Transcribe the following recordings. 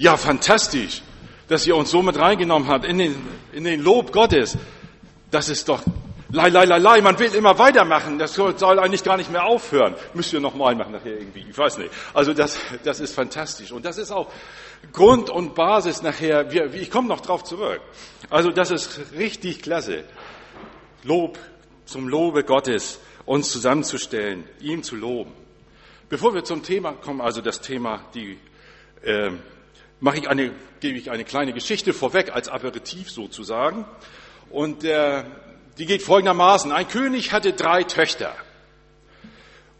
Ja, fantastisch, dass ihr uns so mit reingenommen habt in den, in den Lob Gottes. Das ist doch, lei, lei, lei, lei, man will immer weitermachen. Das soll, eigentlich gar nicht mehr aufhören. Müsst ihr nochmal machen nachher irgendwie. Ich weiß nicht. Also das, das ist fantastisch. Und das ist auch Grund und Basis nachher. Wir, ich komme noch drauf zurück. Also das ist richtig klasse. Lob zum Lobe Gottes uns zusammenzustellen, ihm zu loben. Bevor wir zum Thema kommen, also das Thema, die äh, mache ich eine, gebe ich eine kleine Geschichte vorweg als Aperitif sozusagen. Und äh, die geht folgendermaßen: Ein König hatte drei Töchter.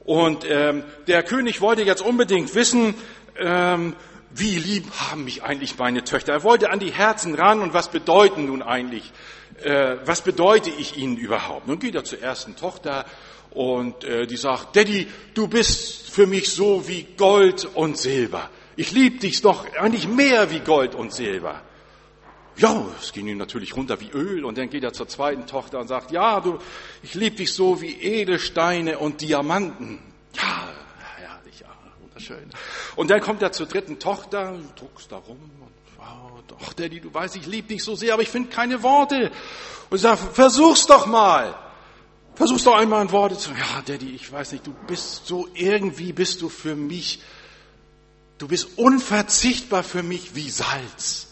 Und ähm, der König wollte jetzt unbedingt wissen, ähm, wie lieb haben mich eigentlich meine Töchter. Er wollte an die Herzen ran und was bedeuten nun eigentlich, äh, was bedeute ich ihnen überhaupt? Nun geht er zur ersten Tochter und äh, die sagt, Daddy, du bist für mich so wie Gold und Silber. Ich liebe dich doch eigentlich mehr wie Gold und Silber. Ja, es ging ihm natürlich runter wie Öl und dann geht er zur zweiten Tochter und sagt, ja, du, ich liebe dich so wie Edelsteine und Diamanten. Ja, herrlich, ja, wunderschön. Und dann kommt er zur dritten Tochter, druckst da rum und wow, doch, Daddy, du weißt, ich liebe dich so sehr, aber ich finde keine Worte. Und sagt, versuch's doch mal. Versuch's doch einmal ein Worte zu, ja, Daddy, ich weiß nicht, du bist so irgendwie bist du für mich, du bist unverzichtbar für mich wie Salz.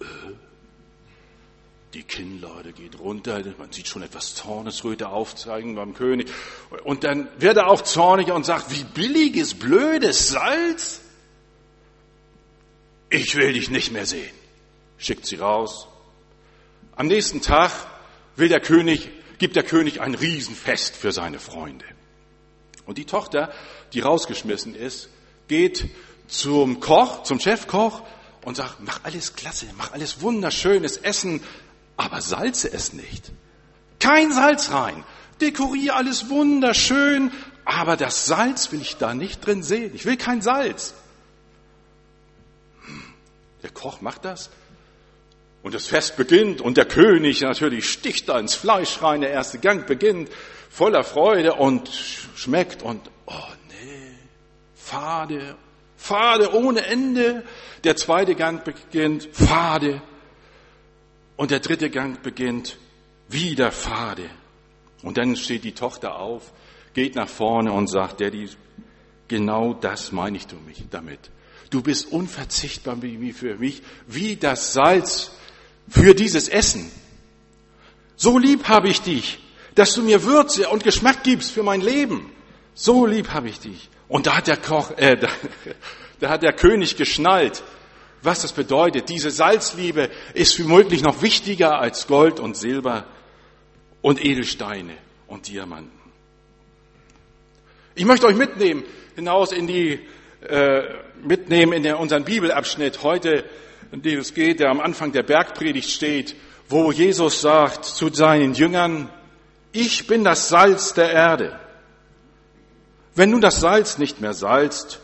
Äh, die Kinnlade geht runter, man sieht schon etwas Zornesröte aufzeigen beim König. Und dann wird er auch zornig und sagt, wie billiges, blödes Salz? Ich will dich nicht mehr sehen. Schickt sie raus. Am nächsten Tag will der König gibt der König ein Riesenfest für seine Freunde. Und die Tochter, die rausgeschmissen ist, geht zum Koch, zum Chefkoch und sagt, mach alles klasse, mach alles wunderschönes Essen, aber salze es nicht. Kein Salz rein. Dekoriere alles wunderschön, aber das Salz will ich da nicht drin sehen. Ich will kein Salz. Hm, der Koch macht das und das Fest beginnt und der König natürlich sticht da ins Fleisch rein, der erste Gang beginnt voller Freude und schmeckt und, oh fade, fade ohne Ende. Der zweite Gang beginnt fade und der dritte Gang beginnt wieder fade. Und dann steht die Tochter auf, geht nach vorne und sagt, Daddy, genau das meine ich damit. Du bist unverzichtbar wie für mich, wie das Salz für dieses Essen. So lieb habe ich dich, dass du mir Würze und Geschmack gibst für mein Leben. So lieb habe ich dich. Und da hat der Koch, äh, da, da hat der König geschnallt, was das bedeutet. Diese Salzliebe ist womöglich noch wichtiger als Gold und Silber und Edelsteine und Diamanten. Ich möchte euch mitnehmen hinaus in die äh, mitnehmen in der, unseren Bibelabschnitt heute in dem es geht, der am Anfang der Bergpredigt steht, wo Jesus sagt zu seinen Jüngern, ich bin das Salz der Erde. Wenn nun das Salz nicht mehr salzt,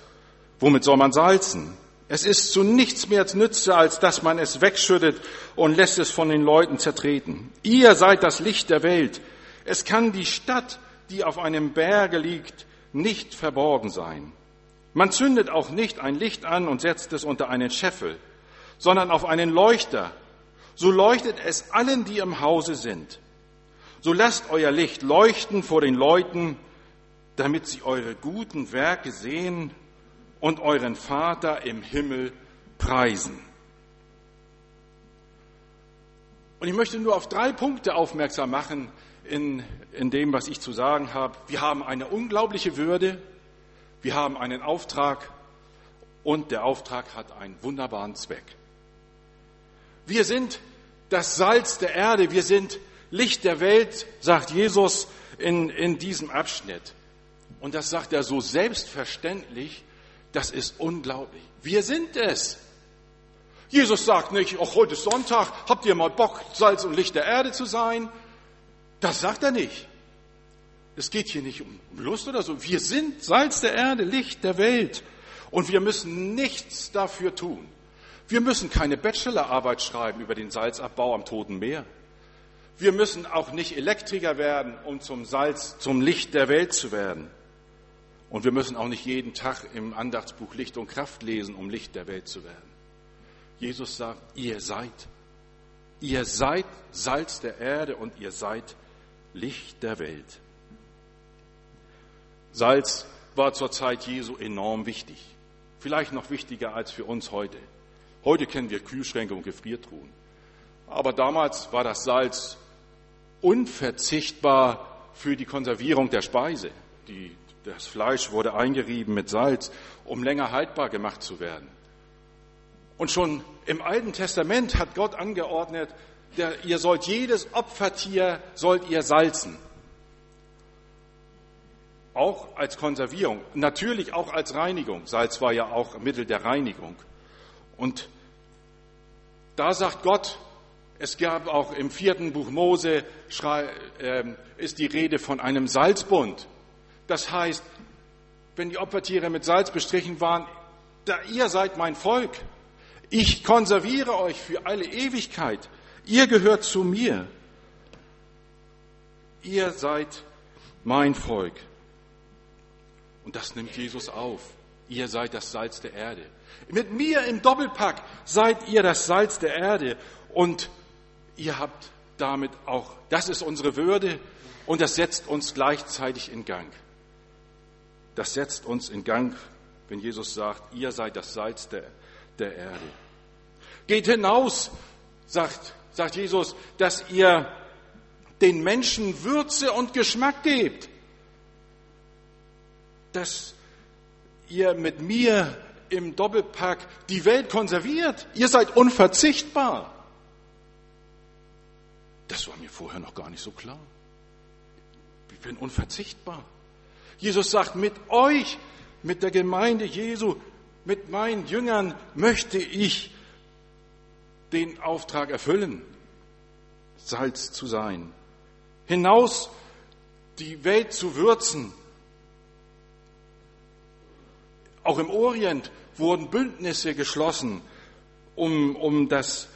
womit soll man salzen? Es ist zu nichts mehr nütze, als dass man es wegschüttet und lässt es von den Leuten zertreten. Ihr seid das Licht der Welt. Es kann die Stadt, die auf einem Berge liegt, nicht verborgen sein. Man zündet auch nicht ein Licht an und setzt es unter einen Scheffel, sondern auf einen Leuchter. So leuchtet es allen, die im Hause sind. So lasst euer Licht leuchten vor den Leuten, damit sie eure guten Werke sehen und euren Vater im Himmel preisen. Und ich möchte nur auf drei Punkte aufmerksam machen in, in dem, was ich zu sagen habe. Wir haben eine unglaubliche Würde, wir haben einen Auftrag und der Auftrag hat einen wunderbaren Zweck. Wir sind das Salz der Erde, wir sind Licht der Welt, sagt Jesus in, in diesem Abschnitt. Und das sagt er so selbstverständlich, das ist unglaublich. Wir sind es. Jesus sagt nicht, auch heute ist Sonntag, habt ihr mal Bock, Salz und Licht der Erde zu sein? Das sagt er nicht. Es geht hier nicht um Lust oder so. Wir sind Salz der Erde, Licht der Welt. Und wir müssen nichts dafür tun. Wir müssen keine Bachelorarbeit schreiben über den Salzabbau am Toten Meer. Wir müssen auch nicht Elektriker werden, um zum Salz, zum Licht der Welt zu werden. Und wir müssen auch nicht jeden Tag im Andachtsbuch Licht und Kraft lesen, um Licht der Welt zu werden. Jesus sagt, ihr seid. Ihr seid Salz der Erde und ihr seid Licht der Welt. Salz war zur Zeit Jesu enorm wichtig. Vielleicht noch wichtiger als für uns heute. Heute kennen wir Kühlschränke und Gefriertruhen. Aber damals war das Salz unverzichtbar für die Konservierung der Speise. Die, das Fleisch wurde eingerieben mit Salz, um länger haltbar gemacht zu werden. Und schon im Alten Testament hat Gott angeordnet, der, ihr sollt jedes Opfertier sollt ihr salzen. Auch als Konservierung, natürlich auch als Reinigung. Salz war ja auch Mittel der Reinigung. Und da sagt Gott, es gab auch im vierten Buch Mose, ähm, ist die Rede von einem Salzbund. Das heißt, wenn die Opfertiere mit Salz bestrichen waren, da ihr seid mein Volk. Ich konserviere euch für alle Ewigkeit. Ihr gehört zu mir. Ihr seid mein Volk. Und das nimmt Jesus auf. Ihr seid das Salz der Erde. Mit mir im Doppelpack seid ihr das Salz der Erde. Und ihr habt damit auch, das ist unsere Würde und das setzt uns gleichzeitig in Gang. Das setzt uns in Gang, wenn Jesus sagt, ihr seid das Salz der, der Erde. Geht hinaus, sagt, sagt Jesus, dass ihr den Menschen Würze und Geschmack gebt. Dass ihr mit mir im Doppelpack die Welt konserviert. Ihr seid unverzichtbar. Das war mir vorher noch gar nicht so klar. Ich bin unverzichtbar. Jesus sagt, mit euch, mit der Gemeinde Jesu, mit meinen Jüngern möchte ich den Auftrag erfüllen, Salz zu sein, hinaus die Welt zu würzen. Auch im Orient wurden Bündnisse geschlossen, um, um das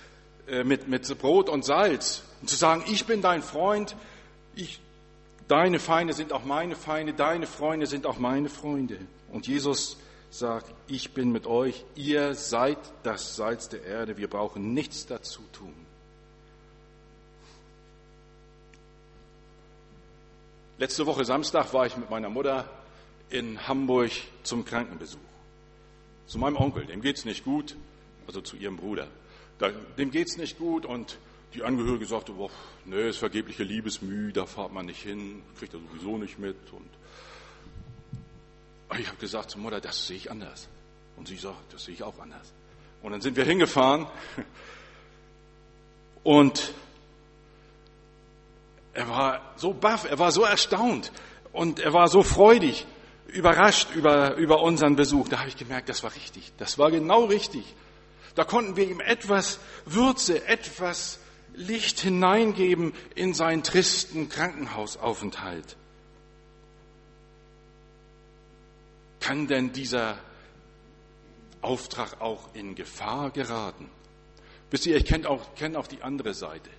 äh, mit, mit Brot und Salz und zu sagen, ich bin dein Freund, ich, deine Feinde sind auch meine Feinde, deine Freunde sind auch meine Freunde. Und Jesus sagt, ich bin mit euch, ihr seid das Salz der Erde, wir brauchen nichts dazu tun. Letzte Woche Samstag war ich mit meiner Mutter in Hamburg zum Krankenbesuch. Zu meinem Onkel, dem geht's nicht gut, also zu ihrem Bruder. Dem geht's nicht gut und die Angehörige sagte, boah, nee, ist vergebliche Liebesmüh, da fahrt man nicht hin, kriegt er sowieso nicht mit. Und ich habe gesagt zur Mutter, das sehe ich anders. Und sie sagt, das sehe ich auch anders. Und dann sind wir hingefahren und er war so baff, er war so erstaunt und er war so freudig, überrascht über, über unseren Besuch. Da habe ich gemerkt, das war richtig, das war genau richtig. Da konnten wir ihm etwas Würze, etwas Licht hineingeben in seinen tristen Krankenhausaufenthalt. Kann denn dieser Auftrag auch in Gefahr geraten? Wisst ihr, ich kenne auch, kenn auch die andere Seite.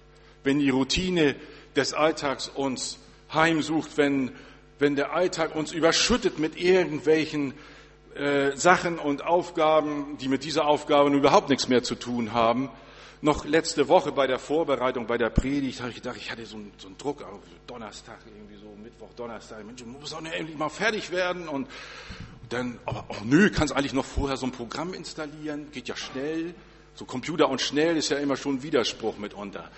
Wenn die Routine des Alltags uns heimsucht, wenn, wenn der Alltag uns überschüttet mit irgendwelchen äh, Sachen und Aufgaben, die mit dieser Aufgabe überhaupt nichts mehr zu tun haben, noch letzte Woche bei der Vorbereitung, bei der Predigt, habe ich gedacht, ich hatte so einen, so einen Druck auf Donnerstag, irgendwie so Mittwoch, Donnerstag, Mensch, muss auch endlich mal fertig werden und dann, aber oh nö, kannst eigentlich noch vorher so ein Programm installieren, geht ja schnell. So Computer und schnell ist ja immer schon ein Widerspruch mitunter.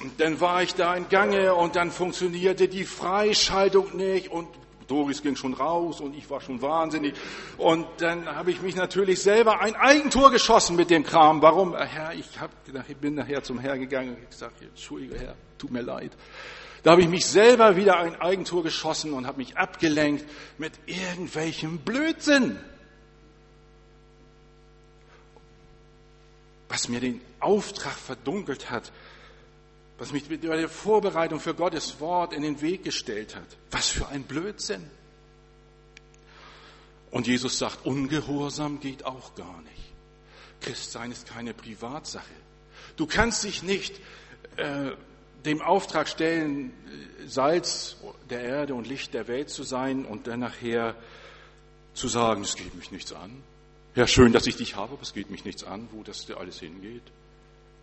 Und dann war ich da in Gange und dann funktionierte die Freischaltung nicht und Doris ging schon raus und ich war schon wahnsinnig. Und dann habe ich mich natürlich selber ein Eigentor geschossen mit dem Kram. Warum? Äh, Herr, ich, hab, ich bin nachher zum Herr gegangen und gesagt, Entschuldige Herr, tut mir leid. Da habe ich mich selber wieder ein Eigentor geschossen und habe mich abgelenkt mit irgendwelchem Blödsinn. Was mir den Auftrag verdunkelt hat, was mich bei der Vorbereitung für Gottes Wort in den Weg gestellt hat. Was für ein Blödsinn. Und Jesus sagt, Ungehorsam geht auch gar nicht. Christsein ist keine Privatsache. Du kannst dich nicht äh, dem Auftrag stellen, Salz der Erde und Licht der Welt zu sein und dann nachher zu sagen, es geht mich nichts an. Ja, schön, dass ich dich habe, aber es geht mich nichts an, wo das dir alles hingeht.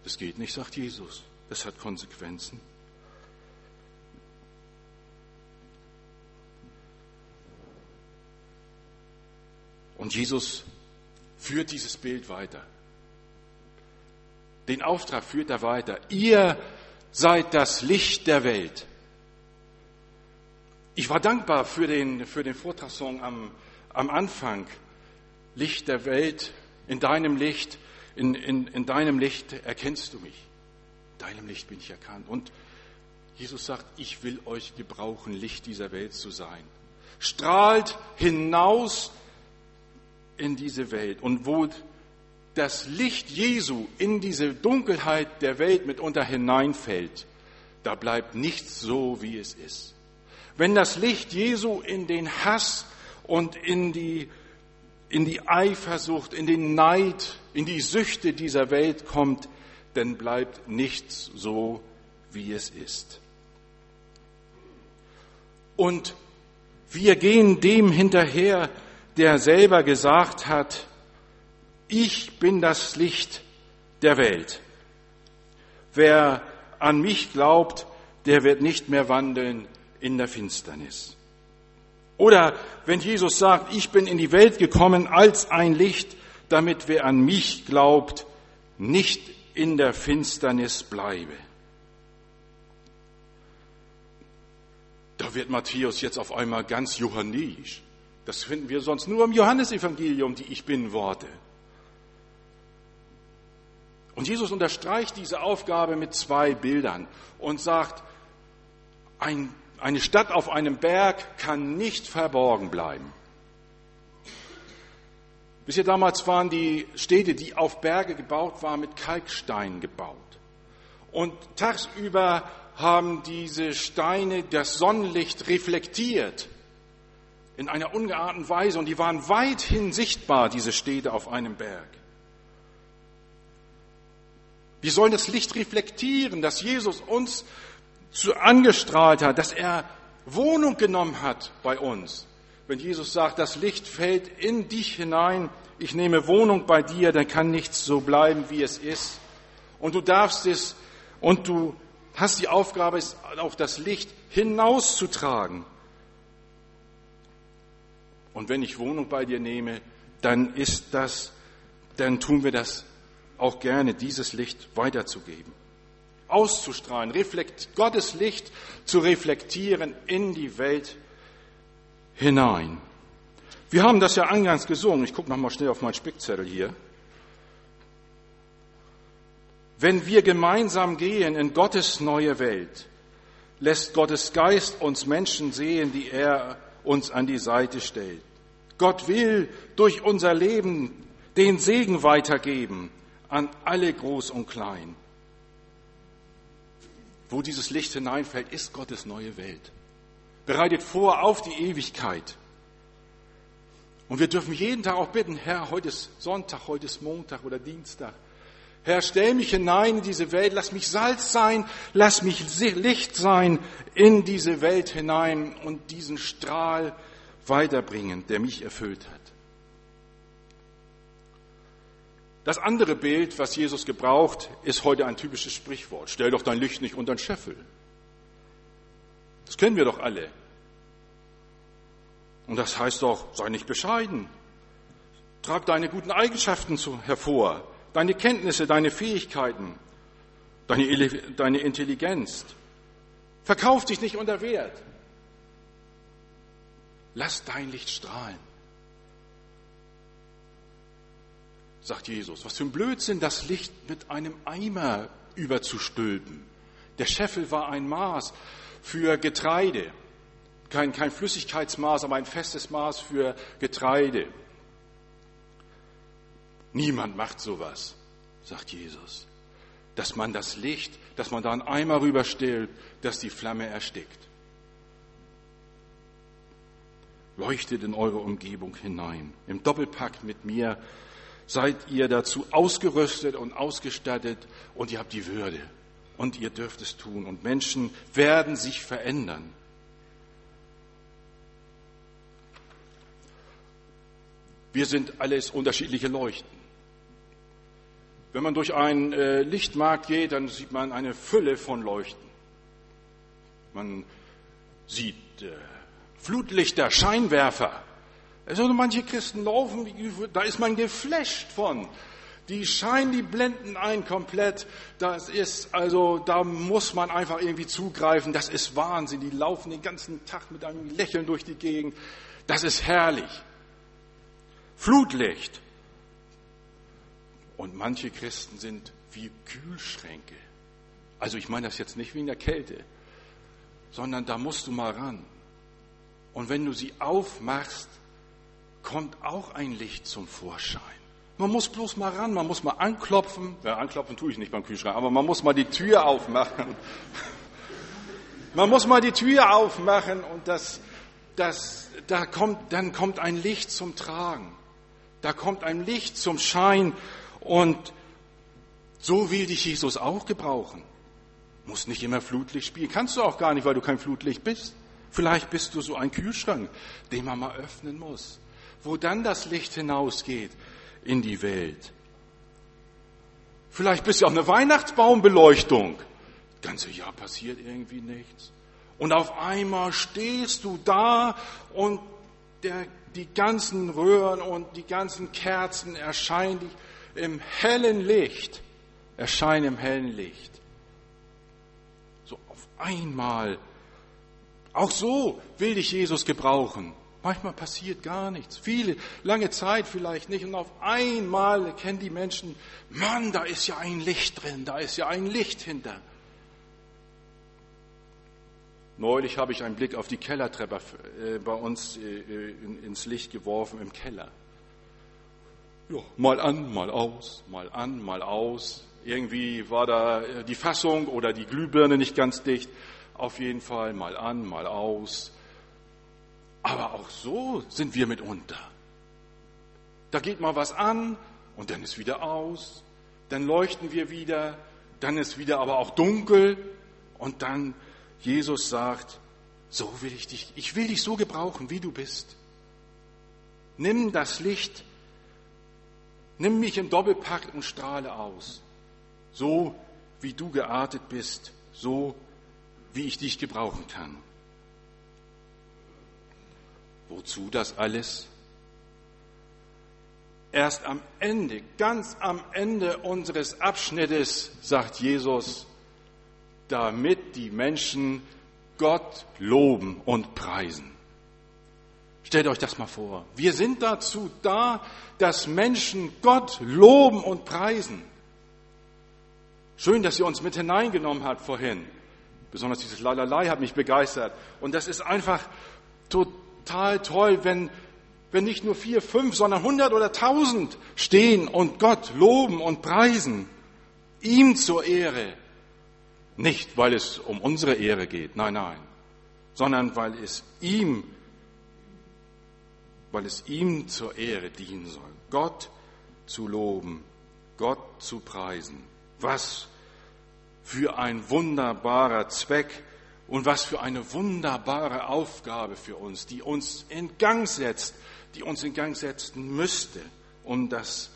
Das geht nicht, sagt Jesus. Das hat Konsequenzen. Und Jesus führt dieses Bild weiter. Den Auftrag führt er weiter. Ihr seid das Licht der Welt. Ich war dankbar für den, für den Vortragssong am, am Anfang. Licht der Welt, in deinem Licht, in, in, in deinem Licht erkennst du mich. In deinem Licht bin ich erkannt. Und Jesus sagt, ich will euch gebrauchen, Licht dieser Welt zu sein. Strahlt hinaus in diese Welt. Und wo das Licht Jesu in diese Dunkelheit der Welt mitunter hineinfällt, da bleibt nichts so, wie es ist. Wenn das Licht Jesu in den Hass und in die, in die Eifersucht, in den Neid, in die Süchte dieser Welt kommt, dann bleibt nichts so, wie es ist. Und wir gehen dem hinterher, der selber gesagt hat, ich bin das Licht der Welt. Wer an mich glaubt, der wird nicht mehr wandeln in der Finsternis. Oder wenn Jesus sagt, ich bin in die Welt gekommen als ein Licht, damit wer an mich glaubt, nicht in der Finsternis bleibe. Da wird Matthäus jetzt auf einmal ganz johannisch. Das finden wir sonst nur im Johannesevangelium, die Ich bin Worte. Und Jesus unterstreicht diese Aufgabe mit zwei Bildern und sagt, ein, eine Stadt auf einem Berg kann nicht verborgen bleiben. Bisher damals waren die Städte, die auf Berge gebaut waren, mit Kalkstein gebaut. Und tagsüber haben diese Steine das Sonnenlicht reflektiert in einer ungeahnten Weise und die waren weithin sichtbar, diese Städte auf einem Berg. Wir sollen das Licht reflektieren, dass Jesus uns zu angestrahlt hat, dass er Wohnung genommen hat bei uns. Wenn Jesus sagt, das Licht fällt in dich hinein, ich nehme Wohnung bei dir, dann kann nichts so bleiben, wie es ist. Und du darfst es und du hast die Aufgabe, es auf das Licht hinauszutragen. Und wenn ich Wohnung bei dir nehme, dann ist das, dann tun wir das auch gerne, dieses Licht weiterzugeben, auszustrahlen, reflekt, Gottes Licht zu reflektieren in die Welt hinein. Wir haben das ja eingangs gesungen. Ich gucke noch mal schnell auf meinen Spickzettel hier. Wenn wir gemeinsam gehen in Gottes neue Welt, lässt Gottes Geist uns Menschen sehen, die er uns an die Seite stellt. Gott will durch unser Leben den Segen weitergeben an alle groß und klein. Wo dieses Licht hineinfällt, ist Gottes neue Welt. Bereitet vor auf die Ewigkeit. Und wir dürfen jeden Tag auch bitten, Herr, heute ist Sonntag, heute ist Montag oder Dienstag. Herr, stell mich hinein in diese Welt, lass mich Salz sein, lass mich Licht sein in diese Welt hinein und diesen Strahl weiterbringen, der mich erfüllt hat. Das andere Bild, was Jesus gebraucht, ist heute ein typisches Sprichwort. Stell doch dein Licht nicht unter den Scheffel. Das kennen wir doch alle. Und das heißt doch, sei nicht bescheiden. Trag deine guten Eigenschaften hervor deine Kenntnisse, deine Fähigkeiten, deine, deine Intelligenz. Verkauf dich nicht unter Wert. Lass dein Licht strahlen. Sagt Jesus. Was für ein Blödsinn, das Licht mit einem Eimer überzustülpen. Der Scheffel war ein Maß für Getreide. Kein, kein Flüssigkeitsmaß, aber ein festes Maß für Getreide. Niemand macht sowas, sagt Jesus. Dass man das Licht, dass man da einen Eimer rüberstellt, dass die Flamme erstickt. Leuchtet in eure Umgebung hinein. Im Doppelpack mit mir seid ihr dazu ausgerüstet und ausgestattet und ihr habt die Würde Und ihr dürft es tun. Und Menschen werden sich verändern. Wir sind alles unterschiedliche Leuchten. Wenn man durch einen äh, Lichtmarkt geht, dann sieht man eine Fülle von Leuchten. Man sieht äh, Flutlichter, Scheinwerfer. Also manche Christen laufen, da ist man geflasht von. Die scheinen, die blenden ein komplett. Das ist, also, da muss man einfach irgendwie zugreifen. Das ist Wahnsinn. Die laufen den ganzen Tag mit einem Lächeln durch die Gegend. Das ist herrlich. Flutlicht. Und manche Christen sind wie Kühlschränke. Also ich meine das jetzt nicht wegen der Kälte, sondern da musst du mal ran. Und wenn du sie aufmachst, kommt auch ein Licht zum Vorschein. Man muss bloß mal ran, man muss mal anklopfen. Ja, anklopfen tue ich nicht beim Kühlschrank, aber man muss mal die Tür aufmachen. Man muss mal die Tür aufmachen und das, das, da kommt, dann kommt ein Licht zum Tragen. Da kommt ein Licht zum Schein und so will dich Jesus auch gebrauchen. Muss nicht immer Flutlicht spielen. Kannst du auch gar nicht, weil du kein Flutlicht bist. Vielleicht bist du so ein Kühlschrank, den man mal öffnen muss, wo dann das Licht hinausgeht in die Welt. Vielleicht bist du auch eine Weihnachtsbaumbeleuchtung. Das ganze Jahr passiert irgendwie nichts. Und auf einmal stehst du da und der die ganzen Röhren und die ganzen Kerzen erscheinen im hellen Licht, erscheinen im hellen Licht. So auf einmal. Auch so will dich Jesus gebrauchen. Manchmal passiert gar nichts. Viele, lange Zeit vielleicht nicht. Und auf einmal erkennen die Menschen, Mann, da ist ja ein Licht drin, da ist ja ein Licht hinter. Neulich habe ich einen Blick auf die Kellertreppe äh, bei uns äh, ins Licht geworfen im Keller. Ja, mal an, mal aus, mal an, mal aus. Irgendwie war da äh, die Fassung oder die Glühbirne nicht ganz dicht. Auf jeden Fall mal an, mal aus. Aber auch so sind wir mitunter. Da geht mal was an und dann ist wieder aus. Dann leuchten wir wieder. Dann ist wieder aber auch dunkel und dann Jesus sagt, so will ich dich, ich will dich so gebrauchen, wie du bist. Nimm das Licht, nimm mich im Doppelpack und strahle aus. So wie du geartet bist, so wie ich dich gebrauchen kann. Wozu das alles? Erst am Ende, ganz am Ende unseres Abschnittes sagt Jesus, damit die Menschen Gott loben und preisen. Stellt euch das mal vor. Wir sind dazu da, dass Menschen Gott loben und preisen. Schön, dass ihr uns mit hineingenommen habt vorhin. Besonders dieses Lalalei hat mich begeistert. Und das ist einfach total toll, wenn, wenn nicht nur vier, fünf, sondern hundert oder tausend stehen und Gott loben und preisen. Ihm zur Ehre. Nicht, weil es um unsere Ehre geht, nein, nein, sondern weil es ihm, weil es ihm zur Ehre dienen soll. Gott zu loben, Gott zu preisen. Was für ein wunderbarer Zweck und was für eine wunderbare Aufgabe für uns, die uns in Gang setzt, die uns in Gang setzen müsste, um das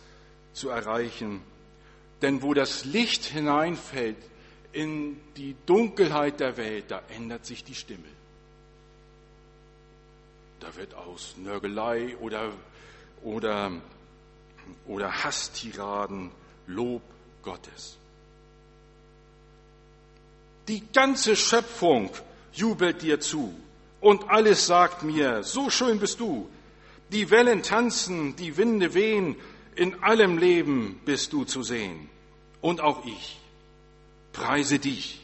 zu erreichen. Denn wo das Licht hineinfällt, in die Dunkelheit der Welt, da ändert sich die Stimme. Da wird aus Nörgelei oder, oder, oder Hasstiraden Lob Gottes. Die ganze Schöpfung jubelt dir zu und alles sagt mir, so schön bist du. Die Wellen tanzen, die Winde wehen, in allem Leben bist du zu sehen. Und auch ich preise dich.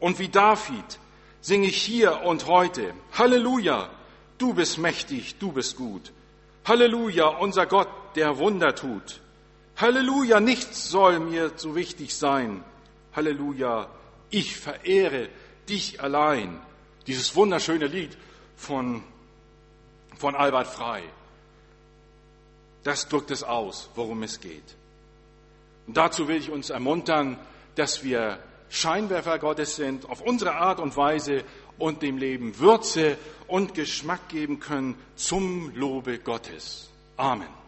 Und wie David singe ich hier und heute, Halleluja, du bist mächtig, du bist gut. Halleluja, unser Gott, der Wunder tut. Halleluja, nichts soll mir so wichtig sein. Halleluja, ich verehre dich allein. Dieses wunderschöne Lied von, von Albert Frei. Das drückt es aus, worum es geht. Und dazu will ich uns ermuntern, dass wir Scheinwerfer Gottes sind, auf unsere Art und Weise und dem Leben Würze und Geschmack geben können zum Lobe Gottes. Amen.